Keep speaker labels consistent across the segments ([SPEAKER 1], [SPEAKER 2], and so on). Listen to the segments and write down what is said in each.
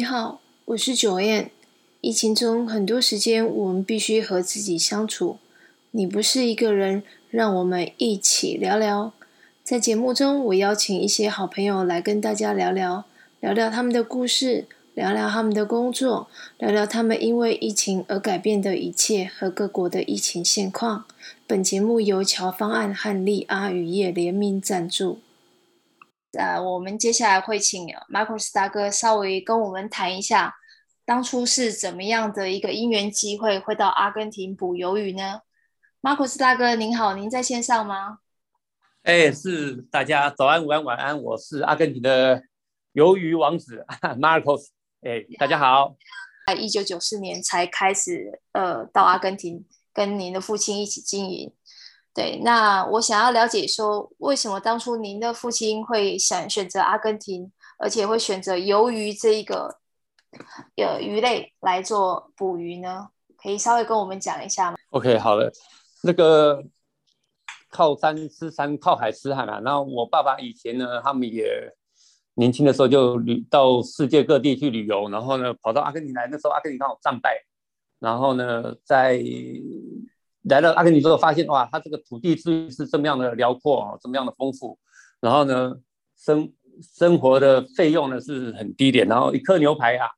[SPEAKER 1] 你好，我是 Joanne。疫情中很多时间，我们必须和自己相处。你不是一个人，让我们一起聊聊。在节目中，我邀请一些好朋友来跟大家聊聊，聊聊他们的故事，聊聊他们的工作，聊聊他们因为疫情而改变的一切和各国的疫情现况。本节目由侨方案和利阿渔业联名赞助。呃，我们接下来会请 Marcus 大哥稍微跟我们谈一下，当初是怎么样的一个因缘机会会到阿根廷捕鱿鱼呢？Marcus 大哥您好，您在线上吗？
[SPEAKER 2] 哎，是大家早安、午安、晚安，我是阿根廷的鱿鱼王子 Marcus。哎，大家好。
[SPEAKER 1] 在一九九四年才开始呃到阿根廷跟您的父亲一起经营。对，那我想要了解说，为什么当初您的父亲会想选择阿根廷，而且会选择鱿鱼这一个呃鱼类来做捕鱼呢？可以稍微跟我们讲一下吗
[SPEAKER 2] ？OK，好了，那个靠山吃山，靠海吃海嘛。然后我爸爸以前呢，他们也年轻的时候就旅到世界各地去旅游，然后呢跑到阿根廷来，那时候阿根廷刚好战败，然后呢在。来了阿根廷之后，发现哇，他这个土地资源是这么样的辽阔，这么样的丰富。然后呢，生生活的费用呢是很低廉。然后一颗牛排啊，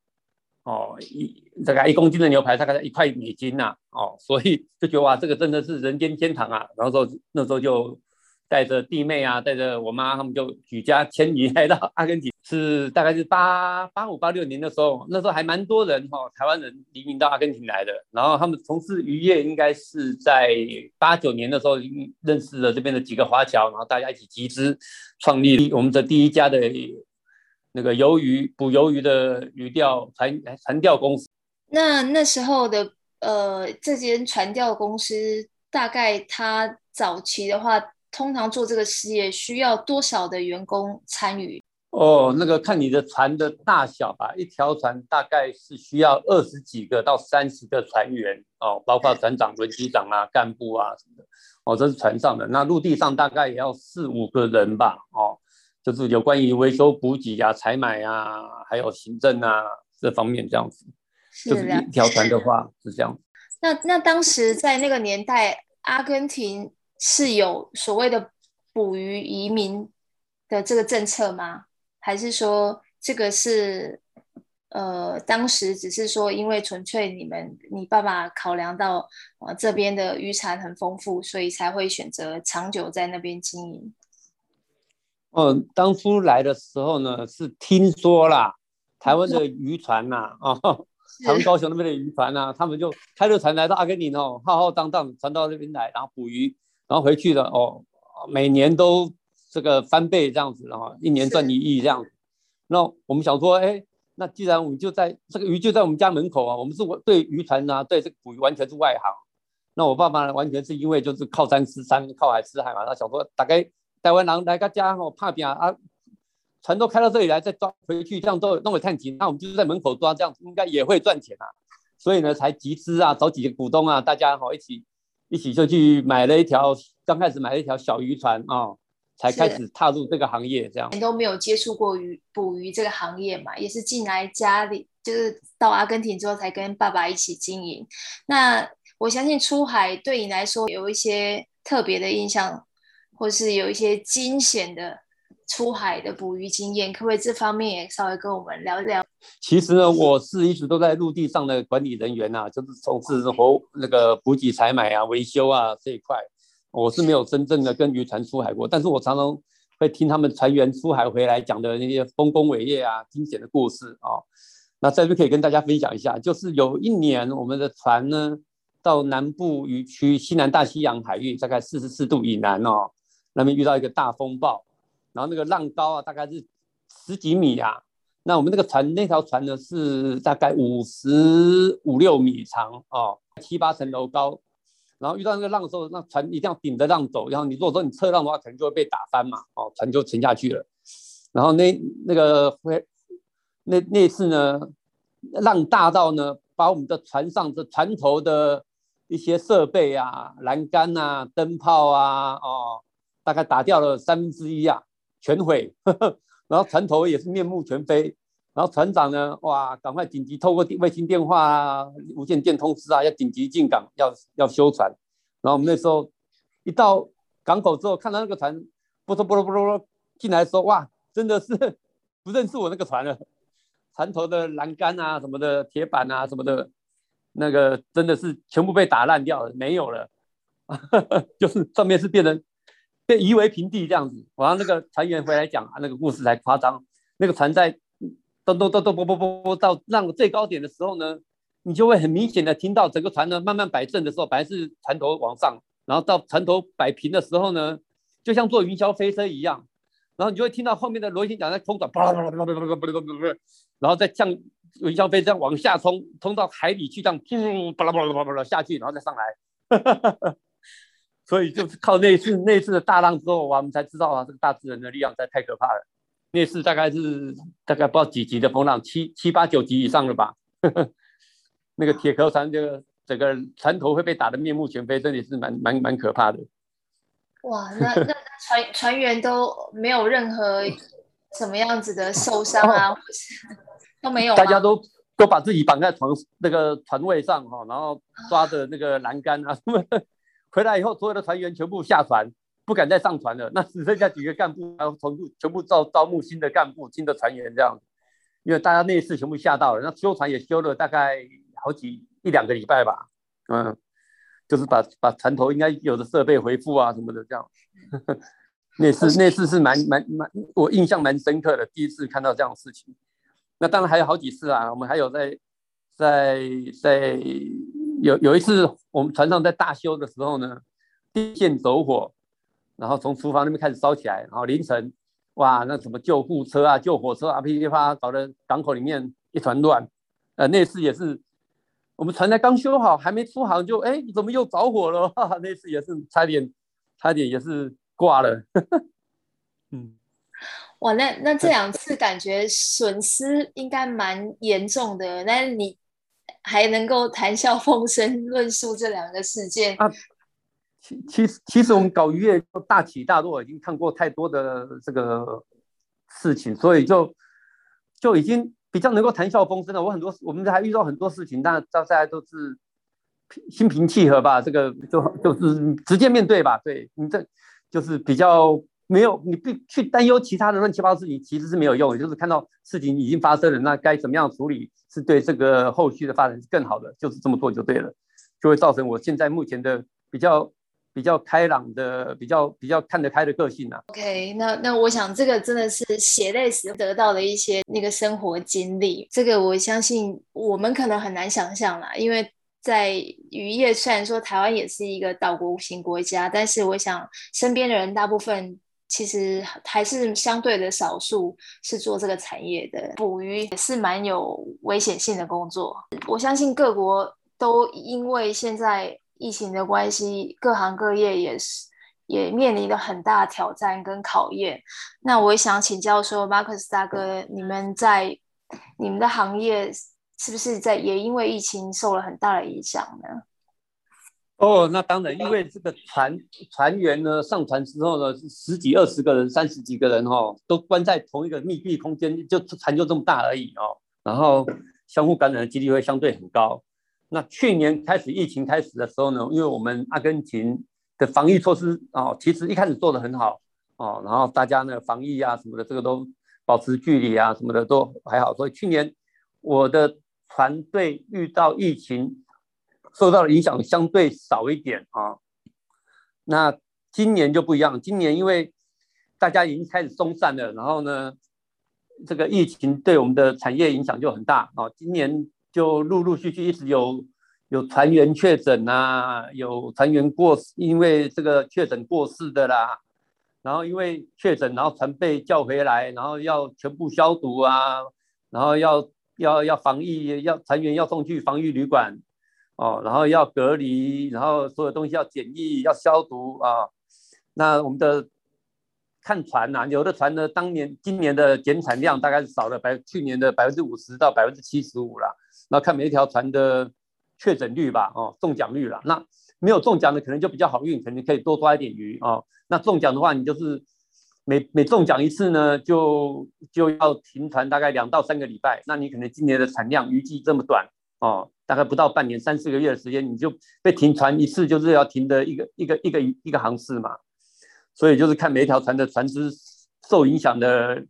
[SPEAKER 2] 哦，一大概一公斤的牛排大概一块美金呐，哦，所以就觉得哇，这个真的是人间天堂啊。然后说那时候就。带着弟妹啊，带着我妈，他们就举家迁移来到阿根廷，是大概是八八五八六年的时候，那时候还蛮多人哈、哦，台湾人移民到阿根廷来的。然后他们从事渔业，应该是在八九年的时候认识了这边的几个华侨，然后大家一起集资创立我们的第一家的那个鱿鱼捕鱿鱼的渔钓船船钓公司。
[SPEAKER 1] 那那时候的呃，这间船钓公司大概它早期的话。通常做这个事业需要多少的员工参与？
[SPEAKER 2] 哦，那个看你的船的大小吧，一条船大概是需要二十几个到三十个船员哦，包括船长、轮机长啊、干部啊什么的哦，这是船上的。那陆地上大概也要四五个人吧，哦，就是有关于维修补给啊、采买啊，还有行政啊这方面这样子。是的。就是一条船的话是这样。
[SPEAKER 1] 那那当时在那个年代，阿根廷。是有所谓的捕鱼移民的这个政策吗？还是说这个是呃当时只是说因为纯粹你们你爸爸考量到呃这边的渔产很丰富，所以才会选择长久在那边经营？
[SPEAKER 2] 嗯，当初来的时候呢，是听说啦，台湾的渔船呐，啊，台湾高雄那边的渔船呐、啊，他们就开着船来到阿根廷哦，浩浩荡荡船到这边来，然后捕鱼。然后回去了哦，每年都这个翻倍这样子，然后一年赚一亿这样子。那我们想说，哎，那既然我们就在这个鱼就在我们家门口啊，我们是对渔船啊，对这个捕鱼完全是外行。那我爸爸呢，完全是因为就是靠山吃山，靠海吃海嘛。他想说，大概台湾人来个家哦，怕扁啊，船都开到这里来再抓回去，这样都弄个探底，那我们就是在门口抓，这样应该也会赚钱啊。所以呢，才集资啊，找几个股东啊，大家好一起。一起就去买了一条，刚开始买了一条小渔船啊、哦，才开始踏入这个行业。这样
[SPEAKER 1] 都没有接触过鱼捕鱼这个行业嘛，也是进来家里，就是到阿根廷之后才跟爸爸一起经营。那我相信出海对你来说有一些特别的印象，或是有一些惊险的出海的捕鱼经验，可不可以这方面也稍微跟我们聊聊？
[SPEAKER 2] 其实呢，我是一直都在陆地上的管理人员呐、啊，就是从事活那个补给、采买啊、维修啊这一块，我是没有真正的跟渔船出海过。但是我常常会听他们船员出海回来讲的那些丰功伟业啊、惊险的故事啊。那在这可以跟大家分享一下，就是有一年我们的船呢到南部渔区西南大西洋海域，大概四十四度以南哦，那边遇到一个大风暴，然后那个浪高啊大概是十几米呀、啊。那我们那个船，那条船呢是大概五十五六米长哦，七八层楼高。然后遇到那个浪的时候，那船一定要顶着浪走。然后你如果说你侧浪的话，可能就会被打翻嘛，哦，船就沉下去了。然后那那个会那那次呢，浪大到呢，把我们的船上的船头的一些设备啊、栏杆啊、灯泡啊，哦，大概打掉了三分之一啊，全毁。呵 呵然后船头也是面目全非，然后船长呢，哇，赶快紧急透过卫星电话啊、无线电通知啊，要紧急进港，要要修船。然后我们那时候一到港口之后，看到那个船，不嗖不嗖不嗖进来的时候，哇，真的是 不认识我那个船了。船头的栏杆啊、什么的铁板啊、什么的，那个真的是全部被打烂掉了，没有了，就是上面是变成被夷为平地这样子。然后那个船员回来讲啊，那个故事才夸张，那个船在。咚咚咚咚，啵啵啵啵，到浪最高点的时候呢，你就会很明显的听到整个船呢慢慢摆正的时候，本来是船头往上，然后到船头摆平的时候呢，就像坐云霄飞车一样，然后你就会听到后面的螺旋桨在空转，啪啦啪啦啪啦啪啦啪啦啪啦，然后再像云霄飞车往下冲，冲到海里去，这样噗啪啦啪啦啪啦啪啦下去，然后再上来，所以就是靠那次那次的大浪之后，我们才知道啊，这个大自然的力量实在太可怕了。那次大概是大概不知道几级的风浪，七七八九级以上了吧？那个铁壳船，这个整个船头会被打得面目全非，真的是蛮蛮蛮可怕的。
[SPEAKER 1] 哇，那那船船员都没有任何什么样子的受伤啊，哦、或是都没有？
[SPEAKER 2] 大家都都把自己绑在床那个船位上哈，然后抓着那个栏杆啊什么的。回来以后，所有的船员全部下船。不敢再上船了，那只剩下几个干部，然后全部全部招招募新的干部、新的船员这样，因为大家那次全部吓到了，那修船也修了大概好几一两个礼拜吧，嗯，就是把把船头应该有的设备恢复啊什么的这样，那次那次是蛮蛮蛮我印象蛮深刻的，第一次看到这样的事情。那当然还有好几次啊，我们还有在在在有有一次我们船上在大修的时候呢，电线走火。然后从厨房那边开始烧起来，然后凌晨，哇，那什么救护车啊、救火车啊，噼里啪啦，搞得港口里面一团乱。呃，那次也是，我们船才刚修好，还没出航就，哎，怎么又着火了？哈哈，那次也是差点，差点也是挂了。嗯，
[SPEAKER 1] 哇，那那这两次感觉损失应该蛮严重的，那你还能够谈笑风生论述这两个事件？啊
[SPEAKER 2] 其其实其实我们搞渔业大起大落，已经看过太多的这个事情，所以就就已经比较能够谈笑风生了。我很多我们还遇到很多事情，但到现在都是心平气和吧。这个就就是直接面对吧。对你这就是比较没有你不去担忧其他的乱七八糟事情，其实是没有用。就是看到事情已经发生了，那该怎么样处理是对这个后续的发展是更好的，就是这么做就对了，就会造成我现在目前的比较。比较开朗的，比较比较看得开的个性啊。
[SPEAKER 1] OK，那那我想这个真的是血泪史得到的一些那个生活经历，这个我相信我们可能很难想象啦。因为在渔业，虽然说台湾也是一个岛国型国家，但是我想身边的人大部分其实还是相对的少数是做这个产业的。捕鱼也是蛮有危险性的工作。我相信各国都因为现在。疫情的关系，各行各业也是也面临了很大挑战跟考验。那我也想请教说，Marcus 大哥，你们在你们的行业是不是在也因为疫情受了很大的影响呢？
[SPEAKER 2] 哦，那当然，因为这个船船员呢上船之后呢，十几二十个人、三十几个人哦，都关在同一个密闭空间，就船就这么大而已哦，然后相互感染的几率会相对很高。那去年开始疫情开始的时候呢，因为我们阿根廷的防疫措施哦，其实一开始做得很好哦，然后大家呢防疫啊什么的，这个都保持距离啊什么的都还好，所以去年我的团队遇到疫情受到的影响相对少一点啊。那今年就不一样，今年因为大家已经开始松散了，然后呢，这个疫情对我们的产业影响就很大啊，今年。就陆陆续续一直有有船员确诊啊，有船员过，因为这个确诊过世的啦，然后因为确诊，然后船被叫回来，然后要全部消毒啊，然后要要要防疫，要船员要送去防疫旅馆哦，然后要隔离，然后所有东西要检疫，要消毒啊。那我们的看船呐、有的船呢，当年今年的减产量大概是少了百去年的百分之五十到百分之七十五了。那看每一条船的确诊率吧，哦，中奖率了。那没有中奖的可能就比较好运，可能可以多抓一点鱼哦。那中奖的话，你就是每每中奖一次呢，就就要停船大概两到三个礼拜。那你可能今年的产量预计这么短哦，大概不到半年三四个月的时间，你就被停船一次，就是要停的一个一个一个一个航次嘛。所以就是看每一条船的船只受影响的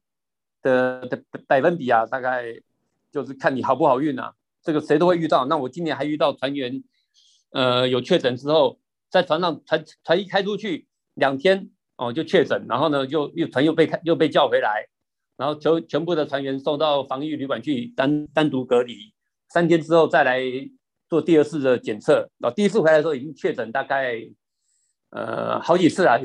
[SPEAKER 2] 的的百分比啊，大概就是看你好不好运啊。这个谁都会遇到。那我今年还遇到船员，呃，有确诊之后，在船上船船一开出去两天。哦，就确诊，然后呢，就又船又被开又被叫回来，然后全全部的船员送到防疫旅馆去单单独隔离，三天之后再来做第二次的检测。哦，第一次回来的时候已经确诊，大概呃好几次了。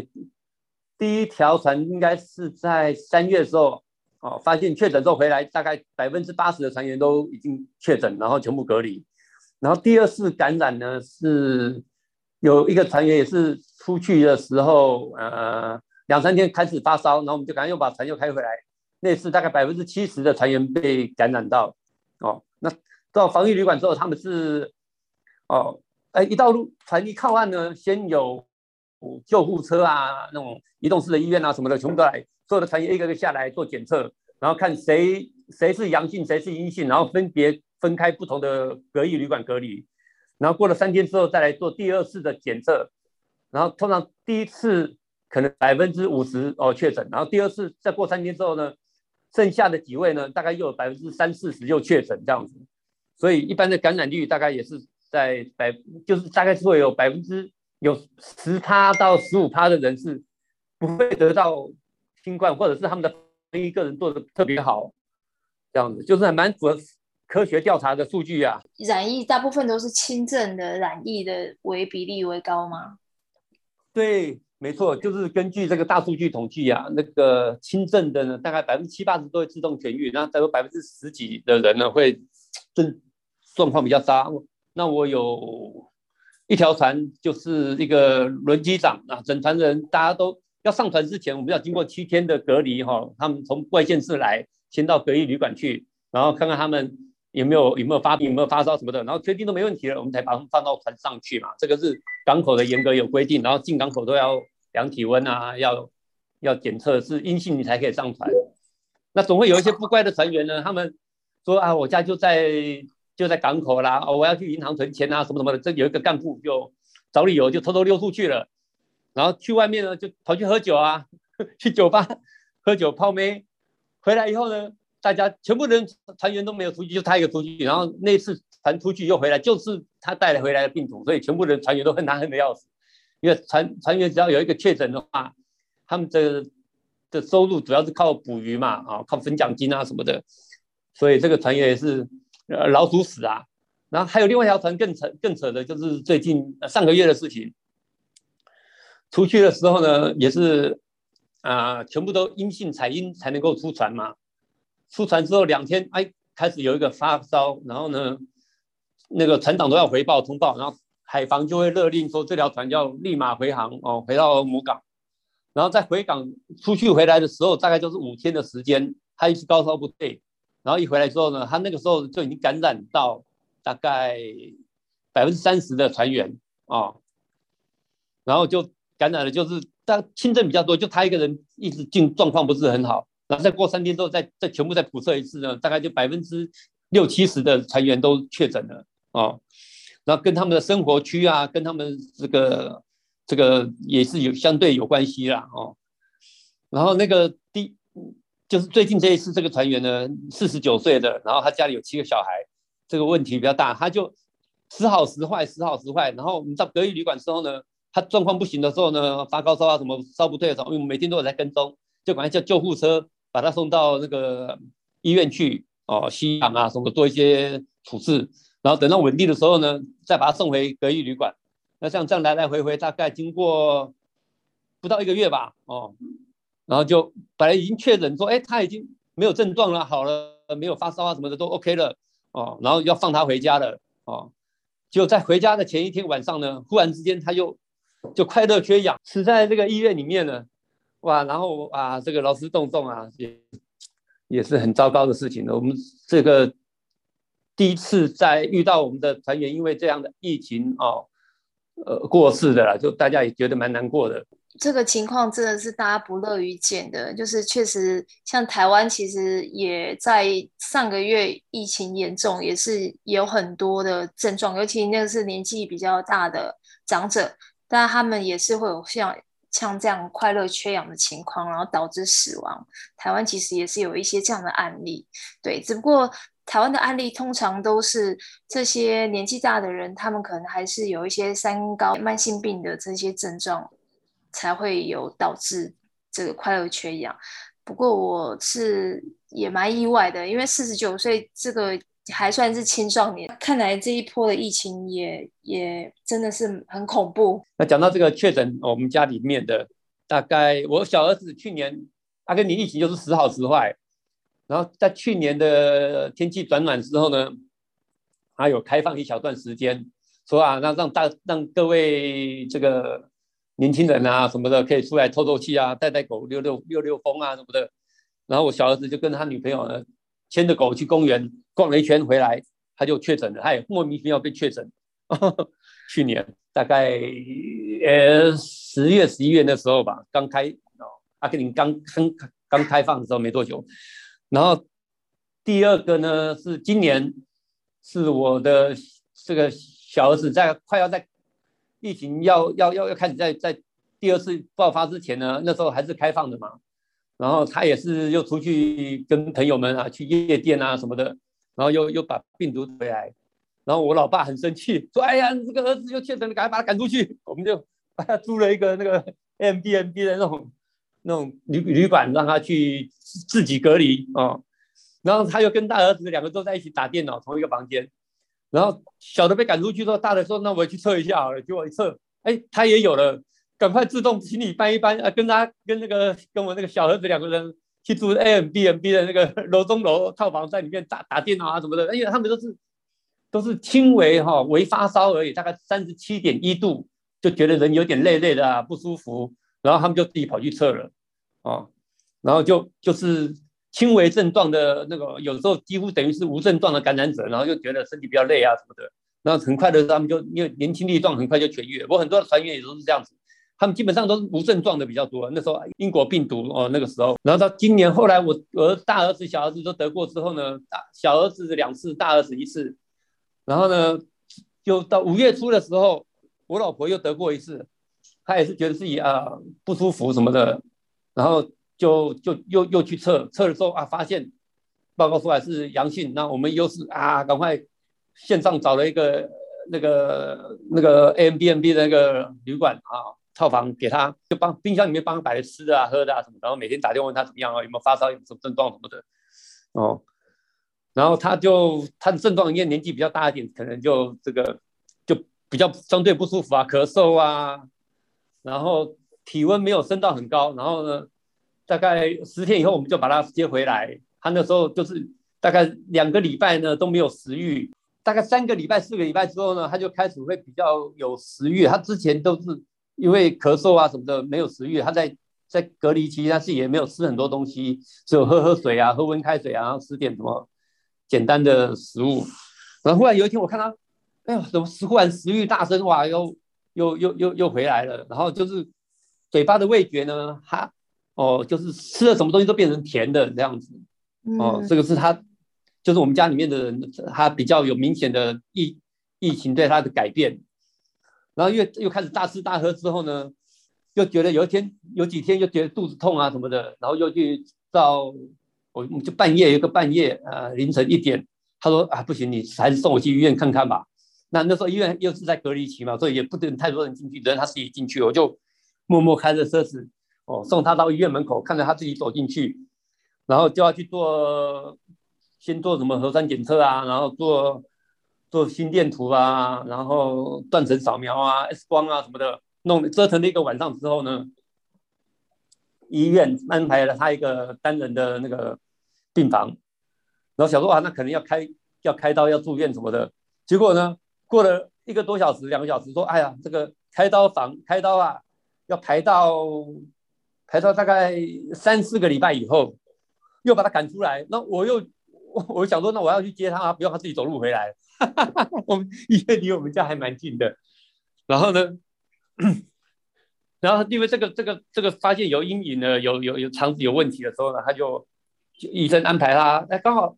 [SPEAKER 2] 第一条船应该是在三月的时候，哦，发现确诊之后回来，大概百分之八十的船员都已经确诊，然后全部隔离。然后第二次感染呢是。有一个船员也是出去的时候，呃，两三天开始发烧，然后我们就赶快又把船又开回来。那次大概百分之七十的船员被感染到，哦，到防疫旅馆之后，他们是，哦，哎，一到路船一靠岸呢，先有救护车啊，那种移动式的医院啊什么的，全部都来，所有的船员一个个下来做检测，然后看谁谁是阳性，谁是阴性，然后分别分开不同的隔离旅馆隔离。然后过了三天之后再来做第二次的检测，然后通常第一次可能百分之五十哦确诊，然后第二次再过三天之后呢，剩下的几位呢大概又有百分之三四十又确诊这样子，所以一般的感染率大概也是在百，就是大概是会有百分之有十趴到十五趴的人是不会得到新冠，或者是他们的防疫个人做的特别好，这样子就是还蛮符合。科学调查的数据啊，
[SPEAKER 1] 染疫大部分都是轻症的染疫的为比例为高吗？
[SPEAKER 2] 对，没错，就是根据这个大数据统计啊，那个轻症的呢，大概百分之七八十都会自动痊愈，然后再有百分之十几的人呢会症状况比较差。那我有一条船，就是一个轮机长啊，整船人大家都要上船之前，我们要经过七天的隔离哈，他们从外县市来，先到隔离旅馆去，然后看看他们。有没有有没有发病，有没有发烧什么的，然后确定都没问题了，我们才把他们放到船上去嘛。这个是港口的严格有规定，然后进港口都要量体温啊，要要检测是阴性你才可以上船。那总会有一些不乖的船员呢，他们说啊，我家就在就在港口啦，哦，我要去银行存钱啊，什么什么的。这有一个干部就找理由就偷偷溜出去了，然后去外面呢就跑去喝酒啊，去酒吧喝酒泡妹，回来以后呢。大家全部人船员都没有出去，就他一个出去。然后那次船出去又回来，就是他带了回来的病毒，所以全部人船员都恨他恨得要死。因为船船员只要有一个确诊的话，他们的的收入主要是靠捕鱼嘛，啊，靠分奖金啊什么的。所以这个船员也是呃老鼠屎啊。然后还有另外一条船更扯更扯的就是最近上个月的事情，出去的时候呢也是啊、呃，全部都阴性采阴才能够出船嘛。出船之后两天，哎，开始有一个发烧，然后呢，那个船长都要回报通报，然后海防就会勒令说这条船要立马回航哦，回到母港，然后在回港出去回来的时候，大概就是五天的时间，他一直高烧不退，然后一回来之后呢，他那个时候就已经感染到大概百分之三十的船员啊、哦，然后就感染了，就是但轻症比较多，就他一个人一直进状况不是很好。然后再过三天之后，再再全部再普测一次呢，大概就百分之六七十的船员都确诊了哦。然后跟他们的生活区啊，跟他们这个这个也是有相对有关系啦哦。然后那个第就是最近这一次这个船员呢，四十九岁的，然后他家里有七个小孩，这个问题比较大，他就时好时坏，时好时坏。然后我们到隔离旅馆之后呢，他状况不行的时候呢，发高烧啊什么烧不退的时候，因为我们每天都有在跟踪，就赶快叫救护车。把他送到那个医院去哦，吸氧啊，什么做一些处置，然后等到稳定的时候呢，再把他送回隔离旅馆。那像这样来来回回，大概经过不到一个月吧，哦，然后就本来已经确诊说，哎，他已经没有症状了，好了，没有发烧啊什么的都 OK 了，哦，然后要放他回家了，哦，就在回家的前一天晚上呢，忽然之间他又就快乐缺氧，死在这个医院里面了。哇，然后啊，这个劳师动众啊，也也是很糟糕的事情。我们这个第一次在遇到我们的团员因为这样的疫情哦，呃，过世的啦，就大家也觉得蛮难过的。
[SPEAKER 1] 这个情况真的是大家不乐于见的，就是确实像台湾，其实也在上个月疫情严重，也是有很多的症状，尤其那个是年纪比较大的长者，但他们也是会有像像这样快乐缺氧的情况，然后导致死亡。台湾其实也是有一些这样的案例，对，只不过。台湾的案例通常都是这些年纪大的人，他们可能还是有一些三高、慢性病的这些症状，才会有导致这个快乐缺氧。不过我是也蛮意外的，因为四十九岁这个还算是青壮年，看来这一波的疫情也也真的是很恐怖。
[SPEAKER 2] 那讲到这个确诊，我们家里面的大概我小儿子去年他跟你疫情就是时好时坏。然后在去年的天气转暖之后呢，还有开放一小段时间，说啊，那让大让各位这个年轻人啊什么的可以出来透透气啊，带带狗溜溜溜溜风啊什么的。然后我小儿子就跟他女朋友呢牵着狗去公园逛了一圈回来，他就确诊了，他也莫名其妙被确诊。去年大概呃十月十一月的时候吧，刚开哦，阿根廷刚刚刚开放的时候没多久。然后第二个呢是今年，是我的这个小儿子在快要在疫情要要要要开始在在第二次爆发之前呢，那时候还是开放的嘛。然后他也是又出去跟朋友们啊去夜店啊什么的，然后又又把病毒回来。然后我老爸很生气，说：“哎呀，你这个儿子又确诊了，赶快把他赶出去。”我们就把他租了一个那个 Airbnb 的那种。那种旅旅馆让他去自己隔离啊，然后他又跟大儿子两个都在一起打电脑，同一个房间。然后小的被赶出去之后，大的说：“那我去测一下好了。”结果一测，哎，他也有了，赶快自动行李搬一搬啊，跟他跟那个跟我那个小儿子两个人去住 A M B M B 的那个 楼中楼套房，在里面打打电脑啊什么的。而且他们都是都是轻微哈微发烧而已，大概三十七点一度，就觉得人有点累累的啊，不舒服，然后他们就自己跑去测了。哦，然后就就是轻微症状的那个，有时候几乎等于是无症状的感染者，然后就觉得身体比较累啊什么的，然后很快的他们就因为年轻力壮，很快就痊愈。我很多的船员也都是这样子，他们基本上都是无症状的比较多。那时候英国病毒哦那个时候，然后到今年后来我我大儿子小儿子都得过之后呢，大小儿子两次，大儿子一次，然后呢就到五月初的时候，我老婆又得过一次，她也是觉得自己啊不舒服什么的。然后就就又又去测测的时候啊，发现报告出来是阳性，那我们又是啊，赶快线上找了一个那个那个 Airbnb 的那个旅馆啊套房给他，就帮冰箱里面帮他摆吃的啊喝的啊什么，然后每天打电话问他怎么样啊，有没有发烧，有什么症状什么的哦，然后他就他的症状因为年纪比较大一点，可能就这个就比较相对不舒服啊，咳嗽啊，然后。体温没有升到很高，然后呢，大概十天以后我们就把他接回来。他那时候就是大概两个礼拜呢都没有食欲，大概三个礼拜、四个礼拜之后呢，他就开始会比较有食欲。他之前都是因为咳嗽啊什么的没有食欲，他在在隔离期他自己也没有吃很多东西，只有喝喝水啊，喝温开水啊，然后吃点什么简单的食物。然后忽然有一天我看他，哎呦，怎么忽然食欲大增，哇，又又又又又回来了，然后就是。嘴巴的味觉呢，它哦，就是吃了什么东西都变成甜的这样子，哦，这个是他，就是我们家里面的人，他比较有明显的疫疫情对他的改变，然后又又开始大吃大喝之后呢，又觉得有一天有几天又觉得肚子痛啊什么的，然后又去到我就半夜有个半夜呃凌晨一点，他说啊不行，你还是送我去医院看看吧。那那时候医院又是在隔离期嘛，所以也不能太多人进去，等他自己进去，我就。默默开着车子，哦，送他到医院门口，看着他自己走进去，然后就要去做，先做什么核酸检测啊，然后做做心电图啊，然后断层扫描啊，X 光啊什么的，弄折腾了一个晚上之后呢，医院安排了他一个单人的那个病房，然后想说啊，那可能要开要开刀要住院什么的，结果呢，过了一个多小时两个小时，说，哎呀，这个开刀房开刀啊。要排到排到大概三四个礼拜以后，又把他赶出来。那我又我 我想说，那我要去接他，不用他自己走路回来。我们医院离我们家还蛮近的。然后呢，然后因为这个这个这个发现有阴影呢，有有有肠子有问题的时候呢，他就就医生安排他，哎，刚好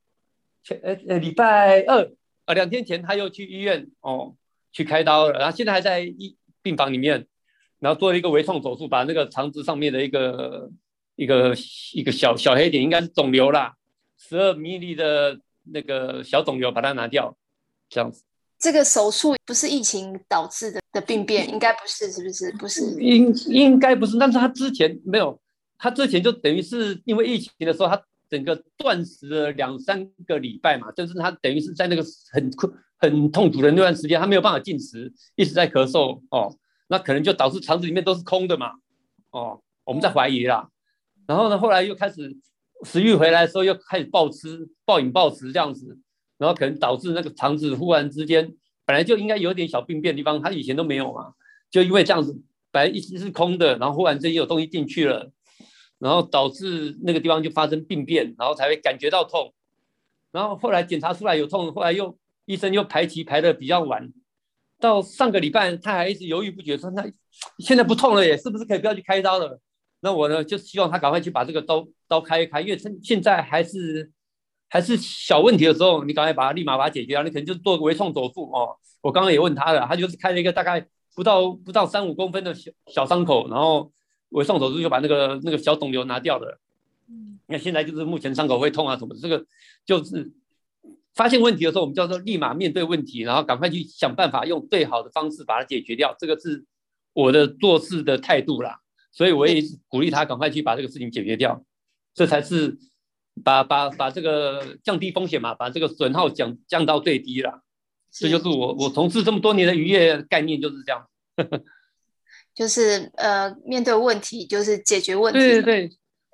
[SPEAKER 2] 前呃呃礼拜二啊两天前他又去医院哦去开刀了，然后现在还在医病房里面，然后做了一个微创手术，把那个肠子上面的一个一个一个小小黑点应该是肿瘤啦，十二米米的那个小肿瘤把它拿掉，这样子。
[SPEAKER 1] 这个手术不是疫情导致的的病变，应该不是，是不是？不是，
[SPEAKER 2] 应应该不是。但是他之前没有，他之前就等于是因为疫情的时候，他整个断食了两三个礼拜嘛，就是他等于是在那个很困、很痛苦的那段时间，他没有办法进食，一直在咳嗽哦，那可能就导致肠子里面都是空的嘛，哦，我们在怀疑啦。然后呢，后来又开始食欲回来的时候，又开始暴吃、暴饮暴食这样子。然后可能导致那个肠子忽然之间本来就应该有点小病变的地方，他以前都没有嘛，就因为这样子，本来一直是空的，然后忽然之间有东西进去了，然后导致那个地方就发生病变，然后才会感觉到痛，然后后来检查出来有痛，后来又医生又排期排的比较晚，到上个礼拜他还一直犹豫不决，说那现在不痛了耶，是不是可以不要去开刀了？那我呢就希望他赶快去把这个刀刀开一开，因为现现在还是。还是小问题的时候，你赶快把它立马把它解决掉。你可能就做个微创手术哦。我刚刚也问他了，他就是开了一个大概不到不到三五公分的小小伤口，然后微创手术就把那个那个小肿瘤拿掉了。嗯，那现在就是目前伤口会痛啊什么的，这个就是发现问题的时候，我们叫做立马面对问题，然后赶快去想办法用最好的方式把它解决掉。这个是我的做事的态度啦，所以我也鼓励他赶快去把这个事情解决掉，这才是。把把把这个降低风险嘛，把这个损耗降降到最低啦，这就是我我从事这么多年的渔业概念就是这样，
[SPEAKER 1] 就是呃面对问题就是解决问题，
[SPEAKER 2] 对对对。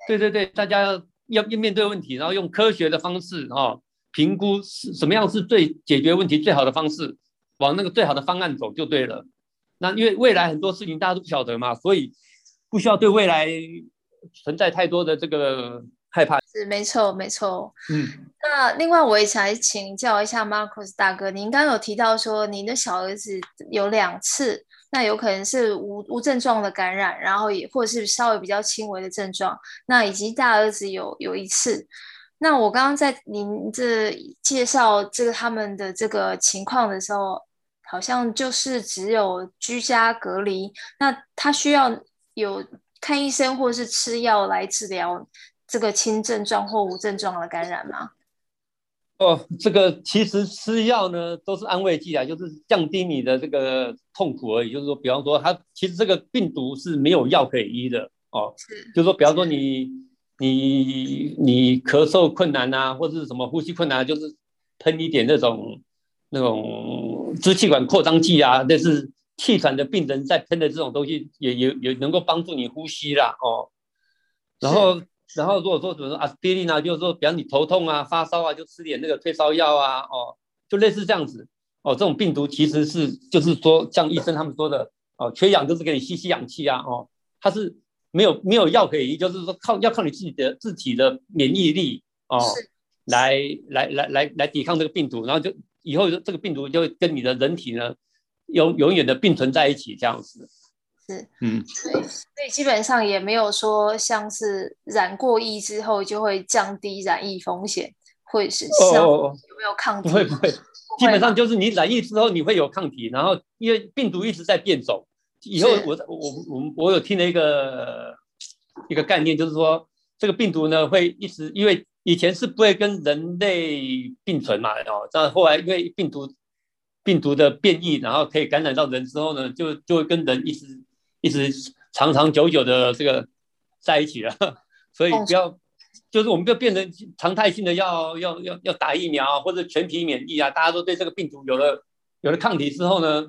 [SPEAKER 2] 对对对，大家要要面对问题，然后用科学的方式啊评估是什么样是最解决问题最好的方式，往那个最好的方案走就对了。那因为未来很多事情大家都不晓得嘛，所以不需要对未来存在太多的这个。害怕
[SPEAKER 1] 是没错，没错。
[SPEAKER 2] 嗯，
[SPEAKER 1] 那另外我也想请教一下 Marcus 大哥，您刚刚有提到说您的小儿子有两次，那有可能是无无症状的感染，然后也或者是稍微比较轻微的症状，那以及大儿子有有一次。那我刚刚在您这介绍这个他们的这个情况的时候，好像就是只有居家隔离，那他需要有看医生或是吃药来治疗。这个轻症状或无症状的感染吗？
[SPEAKER 2] 哦，这个其实吃药呢都是安慰剂啊，就是降低你的这个痛苦而已。就是说，比方说，它其实这个病毒是没有药可以医的哦。是，就是说，比方说你你你咳嗽困难啊，或者是什么呼吸困难，就是喷一点那种那种支气管扩张剂啊，那是气喘的病人在喷的这种东西也，也也也能够帮助你呼吸啦哦。然后。然后如果说怎么说阿司匹林啊，就是说，比方你头痛啊、发烧啊，就吃点那个退烧药啊，哦，就类似这样子。哦，这种病毒其实是就是说，像医生他们说的，哦，缺氧就是给你吸吸氧气啊，哦，它是没有没有药可以医，就是说靠要靠你自己的自己的免疫力哦，来来来来来抵抗这个病毒，然后就以后这个病毒就会跟你的人体呢永永远的并存在一起这样子。
[SPEAKER 1] 是，嗯，对，所以基本上也没有说像是染过疫之后就会降低染疫风险，会是像有没有抗体？
[SPEAKER 2] 不会不会，基本上就是你染疫之后你会有抗体，然后因为病毒一直在变种，以后我我我我有听了一个一个概念，就是说这个病毒呢会一直，因为以前是不会跟人类并存嘛，哦，但后来因为病毒病毒的变异，然后可以感染到人之后呢，就就会跟人一直。一直长长久久的这个在一起了，所以不要，就是我们就变成常态性的要要要要打疫苗或者全体免疫啊，大家都对这个病毒有了有了抗体之后呢，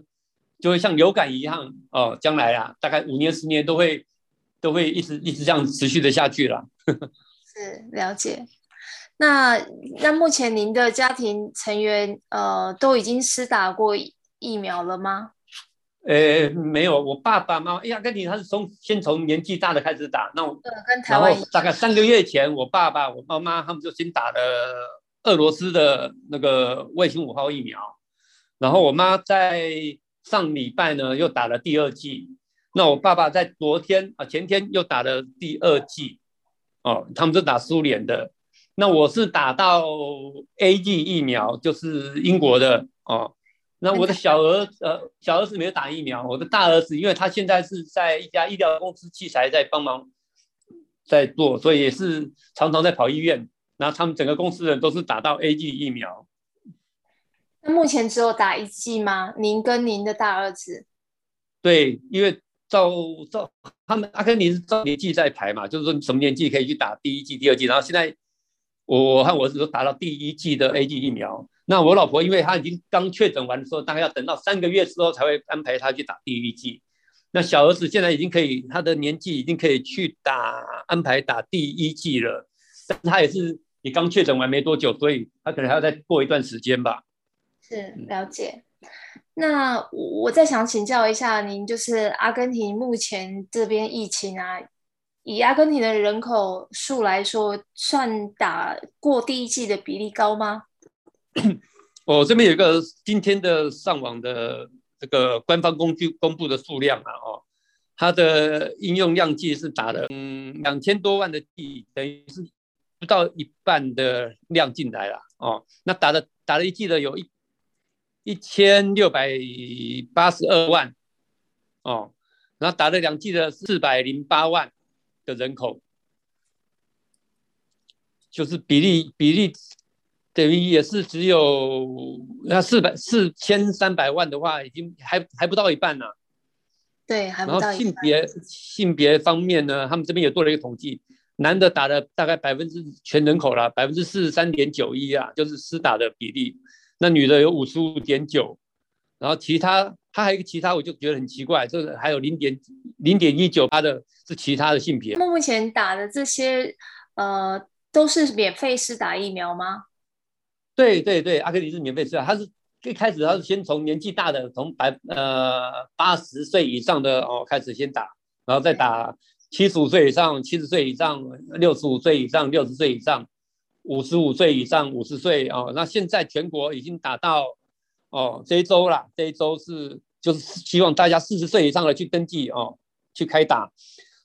[SPEAKER 2] 就会像流感一样哦，将来啊，大概五年十年都会都会一直一直这样持续的下去了。
[SPEAKER 1] 是了解。那那目前您的家庭成员呃都已经施打过疫苗了吗？
[SPEAKER 2] 呃，没有，我爸爸妈妈，哎呀，跟你他是从先从年纪大的开始打，那我，
[SPEAKER 1] 跟台湾，
[SPEAKER 2] 大概三个月前，我爸爸、我妈妈他们就先打了俄罗斯的那个卫星五号疫苗，然后我妈在上礼拜呢又打了第二剂，那我爸爸在昨天啊前天又打了第二剂，哦，他们是打苏联的，那我是打到 A G 疫苗，就是英国的哦。那我的小儿呃小儿子没有打疫苗，我的大儿子因为他现在是在一家医疗公司器材在帮忙在做，所以也是常常在跑医院。然后他们整个公司的人都是打到 A G 疫苗。
[SPEAKER 1] 目前只有打一剂吗？您跟您的大儿子？
[SPEAKER 2] 对，因为照照他们阿根廷是照年纪在排嘛，就是说你什么年纪可以去打第一剂、第二剂。然后现在我和我儿子都打到第一剂的 AZ 疫苗。那我老婆因为她已经刚确诊完的时候，大概要等到三个月之后才会安排她去打第一剂。那小儿子现在已经可以，他的年纪已经可以去打安排打第一剂了，但他也是也刚确诊完没多久，所以他可能还要再过一段时间吧。
[SPEAKER 1] 是了解。那我再想请教一下您，就是阿根廷目前这边疫情啊，以阿根廷的人口数来说，算打过第一剂的比例高吗？
[SPEAKER 2] 我 这边有一个今天的上网的这个官方工具公布的数量啊，哦，它的应用量剂是打了嗯两千多万的剂，等于是不到一半的量进来了哦。那打了打了一剂的有一一千六百八十二万哦，然后打了两剂的四百零八万的人口，就是比例比例。等于也是只有那四百四千三百万的话，已经还还不到一半呢、啊。
[SPEAKER 1] 对，还不到一半。然后性别
[SPEAKER 2] 性别方面呢，他们这边也做了一个统计，男的打了大概百分之全人口了百分之四十三点九一啊，就是施打的比例。那女的有五十五点九，然后其他他还有一个其他，我就觉得很奇怪，就是还有零点零点一九，八的是其他的性别。
[SPEAKER 1] 那目前打的这些呃都是免费试打疫苗吗？
[SPEAKER 2] 对对对，阿克里是免费试打，他是一开始他是先从年纪大的，从百呃八十岁以上的哦开始先打，然后再打七十五岁以上、七十岁以上、六十五岁以上、六十岁以上、五十五岁以上、五十岁哦。那现在全国已经打到哦这一周了，这一周是就是希望大家四十岁以上的去登记哦去开打，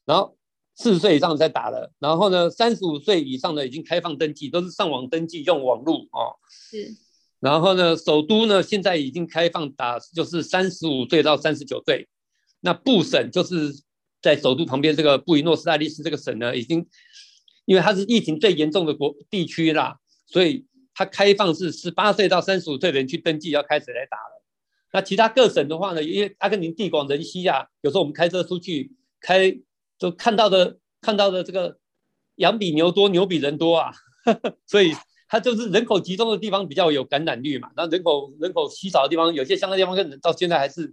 [SPEAKER 2] 然后。四十岁以上再打了，然后呢，三十五岁以上的已经开放登记，都是上网登记用网络哦。是，然后呢，首都呢现在已经开放打，就是三十五岁到三十九岁。那布省就是在首都旁边这个布宜诺斯艾利斯这个省呢，已经因为它是疫情最严重的国地区啦，所以它开放是十八岁到三十五岁的人去登记要开始来打了。那其他各省的话呢，因为阿根廷地广人稀啊，有时候我们开车出去开。就看到的看到的这个羊比牛多，牛比人多啊，所以它就是人口集中的地方比较有感染率嘛。那人口人口稀少的地方，有些乡下地方跟到现在还是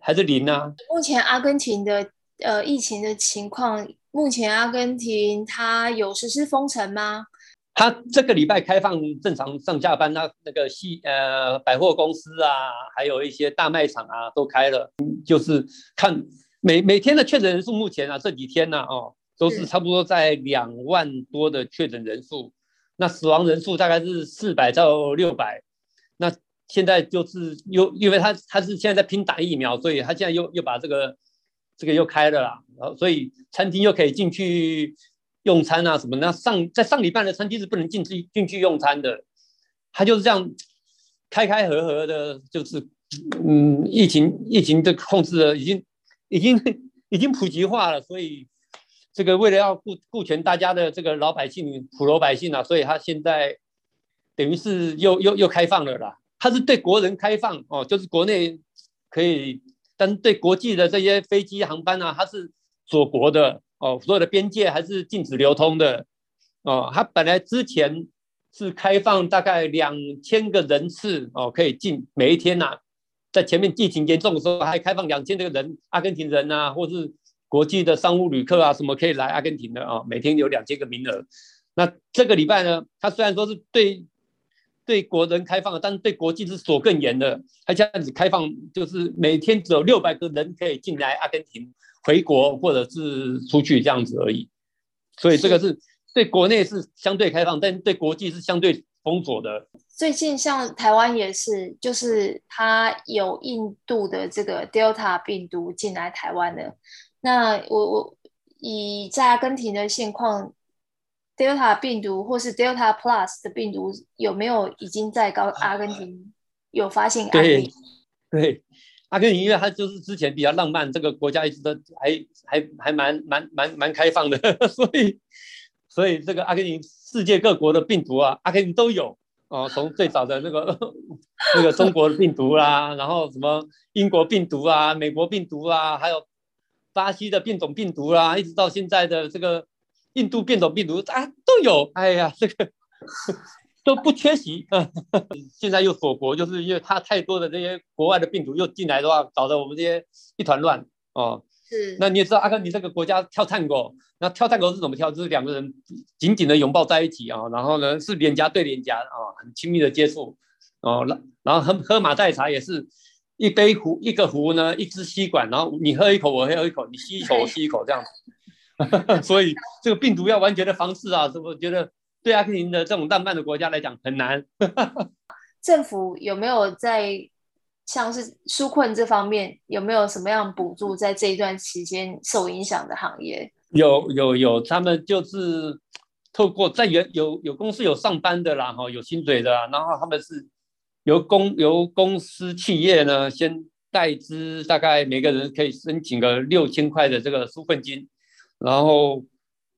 [SPEAKER 2] 还是零啊。
[SPEAKER 1] 目前阿根廷的呃疫情的情况，目前阿根廷它有实施封城吗？
[SPEAKER 2] 它这个礼拜开放正常上下班，那那个西呃百货公司啊，还有一些大卖场啊都开了，就是看。每每天的确诊人数，目前啊这几天呢、啊，哦，都是差不多在两万多的确诊人数，那死亡人数大概是四百到六百。那现在就是又因为他他是现在在拼打疫苗，所以他现在又又把这个这个又开了啦，然后所以餐厅又可以进去用餐啊什么。那上在上礼拜的餐厅是不能进去进去用餐的，他就是这样开开合合的，就是嗯疫情疫情的控制了已经。已经已经普及化了，所以这个为了要顾顾全大家的这个老百姓、普罗百姓啊，所以他现在等于是又又又开放了啦。他是对国人开放哦，就是国内可以，但对国际的这些飞机航班啊，它是锁国的哦，所有的边界还是禁止流通的哦。它本来之前是开放大概两千个人次哦，可以进每一天呐、啊。在前面疫情严重的时候，还开放两千这个人，阿根廷人啊，或是国际的商务旅客啊，什么可以来阿根廷的啊？每天有两千个名额。那这个礼拜呢，它虽然说是对对国人开放，但是对国际是锁更严的。他这样子开放，就是每天只有六百个人可以进来阿根廷回国或者是出去这样子而已。所以这个是对国内是相对开放，但对国际是相对封锁的。
[SPEAKER 1] 最近像台湾也是，就是它有印度的这个 Delta 病毒进来台湾的。那我我以在阿根廷的现况，Delta 病毒或是 Delta Plus 的病毒有没有已经在高阿根廷有发现案例？
[SPEAKER 2] 对，对，阿根廷因为它就是之前比较浪漫，这个国家一直都还还还蛮蛮蛮蛮开放的，所以所以这个阿根廷世界各国的病毒啊，阿根廷都有。哦，从最早的那个 那个中国的病毒啦、啊，然后什么英国病毒啊、美国病毒啊，还有巴西的变种病毒啦、啊，一直到现在的这个印度变种病毒啊，都有。哎呀，这个 都不缺席。现在又锁国，就是因为它太多的这些国外的病毒又进来的话，搞得我们这些一团乱哦。是，那你也知道阿根廷这个国家跳探戈，那跳探戈是怎么跳？就是两个人紧紧的拥抱在一起啊，然后呢是脸颊对脸颊啊，很亲密的接触哦。然然后喝喝马黛茶也是一杯壶一个壶呢，一支吸管，然后你喝一口我喝一口，你吸一口我吸一口这样子。所以这个病毒要完全的防治啊，是不是觉得对阿根廷的这种浪漫的国家来讲很难？
[SPEAKER 1] 政府有没有在？像是纾困这方面有没有什么样补助，在这一段期间受影响的行业？
[SPEAKER 2] 有有有，他们就是透过在原有有公司有上班的啦，哈，有薪水的，然后他们是由公由公司企业呢先代资，大概每个人可以申请个六千块的这个纾困金，然后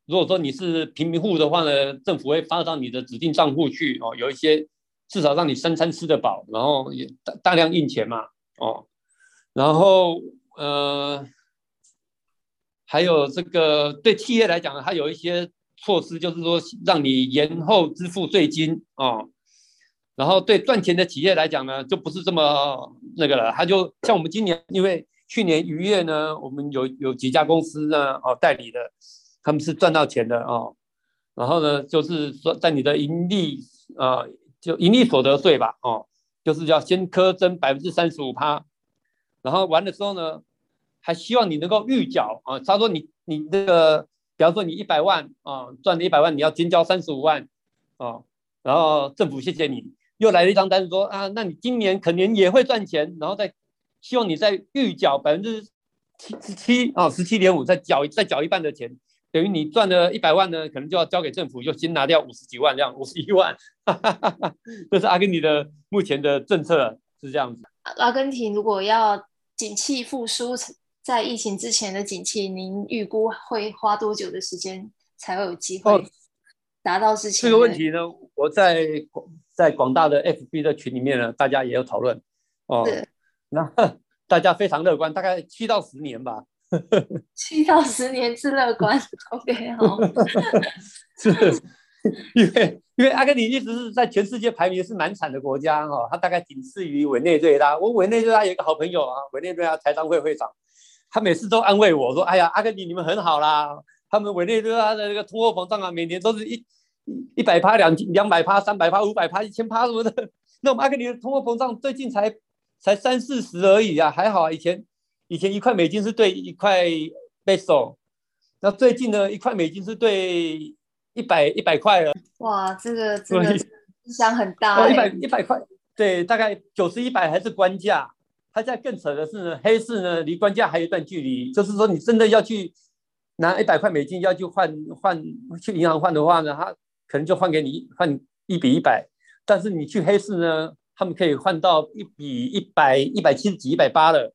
[SPEAKER 2] 如果说你是贫民户的话呢，政府会发到你的指定账户去哦，有一些。至少让你三餐吃得饱，然后也大大量印钱嘛，哦，然后呃，还有这个对企业来讲，它有一些措施，就是说让你延后支付税金哦，然后对赚钱的企业来讲呢，就不是这么那个了，它就像我们今年，因为去年逾越呢，我们有有几家公司呢，哦代理的，他们是赚到钱的哦，然后呢，就是说在你的盈利啊。就盈利所得税吧，哦，就是要先课征百分之三十五趴，然后完了之后呢，还希望你能够预缴啊。他说你你这个，比方说你一百万啊，赚了一百万，你要先交三十五万啊，然后政府谢谢你，又来了一张单子说啊，那你今年肯定也会赚钱，然后再希望你在预缴百分之七十七啊，十七点五，再缴再缴一半的钱。等于你赚了一百万呢，可能就要交给政府，就先拿掉五十几万，这样五十一万，哈哈哈哈，这是阿根廷的目前的政策是这样子。
[SPEAKER 1] 阿根廷如果要景气复苏，在疫情之前的景气，您预估会花多久的时间才会有机会达到之前？
[SPEAKER 2] 这个问题呢，我在在广大的 FB 的群里面呢，大家也有讨论哦。那 大家非常乐观，大概七到十年吧。
[SPEAKER 1] 七到十年是乐观，OK 好。
[SPEAKER 2] 是，因为因为阿根廷一直是在全世界排名是蛮惨的国家哦，它大概仅次于委内瑞拉。我委内瑞拉有一个好朋友啊，委内瑞拉财商会会长，他每次都安慰我说：“哎呀，阿根廷你们很好啦，他们委内瑞拉的那个通货膨胀啊，每年都是一一百趴、两两百趴、三百趴、五百趴、一千趴什么的。那我们阿根廷的通货膨胀最近才才三四十而已啊，还好啊，以前。”以前一块美金是兑一块 peso，那最近呢，一块美金是兑一百一百块了。
[SPEAKER 1] 哇，这个这个 影响很大，欸。
[SPEAKER 2] 一百一百块，对，大概九十一百还是官价。它现在更扯的是呢，黑市呢离官价还有一段距离。就是说，你真的要去拿一百块美金要去换换去银行换的话呢，它可能就换给你换一比一百。但是你去黑市呢，他们可以换到一比一百一百七十几一百八了。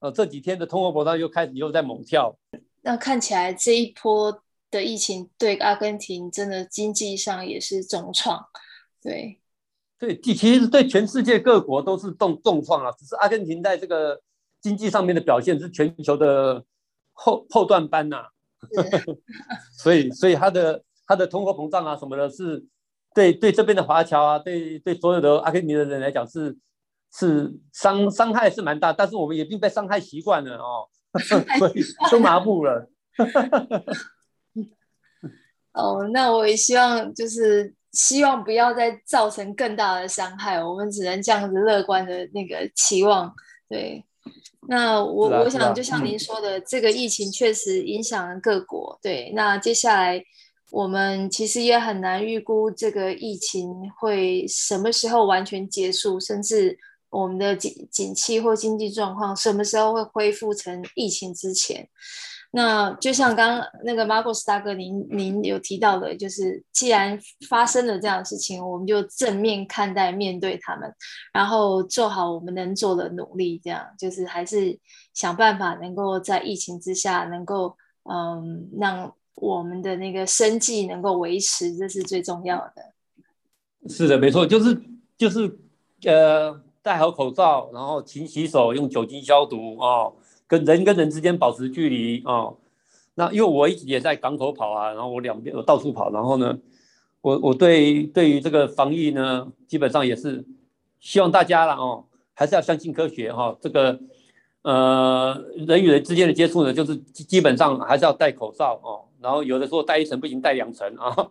[SPEAKER 2] 呃，这几天的通货膨胀又开始又在猛跳。
[SPEAKER 1] 那看起来这一波的疫情对阿根廷真的经济上也是重创。对，
[SPEAKER 2] 对，其实对全世界各国都是重重创啊。只是阿根廷在这个经济上面的表现是全球的后后段班呐、啊。所以，所以它的它的通货膨胀啊什么的，是对对这边的华侨啊，对对所有的阿根廷的人来讲是。是伤伤害是蛮大，但是我们也并被伤害习惯了哦，所以都麻木了。
[SPEAKER 1] 哦，那我也希望就是希望不要再造成更大的伤害，我们只能这样子乐观的那个期望。对，那我、啊、我想就像您说的，嗯、这个疫情确实影响了各国。对，那接下来我们其实也很难预估这个疫情会什么时候完全结束，甚至我们的景景气或经济状况什么时候会恢复成疫情之前。那就像刚刚那个 Marcos 大哥您您有提到的，就是既然发生了这样的事情，我们就正面看待、面对他们，然后做好我们能做的努力，这样就是还是想办法能够在疫情之下能够嗯让我们的那个生计能够维持，这是最重要的。
[SPEAKER 2] 是的，没错，就是就是呃戴好口罩，然后勤洗手，用酒精消毒哦。跟人跟人之间保持距离哦，那因为我一直也在港口跑啊，然后我两边我到处跑，然后呢，我我对对于这个防疫呢，基本上也是希望大家了哦，还是要相信科学哈、哦。这个呃人与人之间的接触呢，就是基本上还是要戴口罩哦，然后有的时候戴一层不行，戴两层 啊，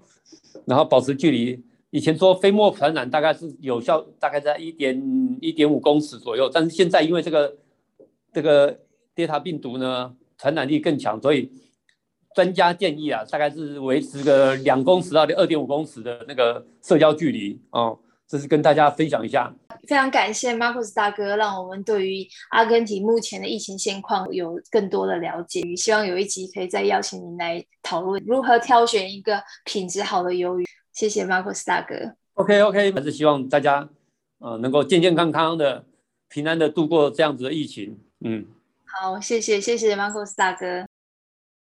[SPEAKER 2] 然后保持距离。以前说飞沫传染大概是有效，大概在一点一点五公尺左右，但是现在因为这个这个。Delta 病毒呢，传染力更强，所以专家建议啊，大概是维持个两公尺到二点五公尺的那个社交距离哦。这是跟大家分享一下。
[SPEAKER 1] 非常感谢 Marcos 大哥，让我们对于阿根廷目前的疫情现况有更多的了解。希望有一集可以再邀请您来讨论如何挑选一个品质好的鱿鱼。谢谢 Marcos 大哥。
[SPEAKER 2] OK OK，还是希望大家呃能够健健康康的、平安的度过这样子的疫情。嗯。
[SPEAKER 1] 好，谢谢谢谢 Marcos 大哥。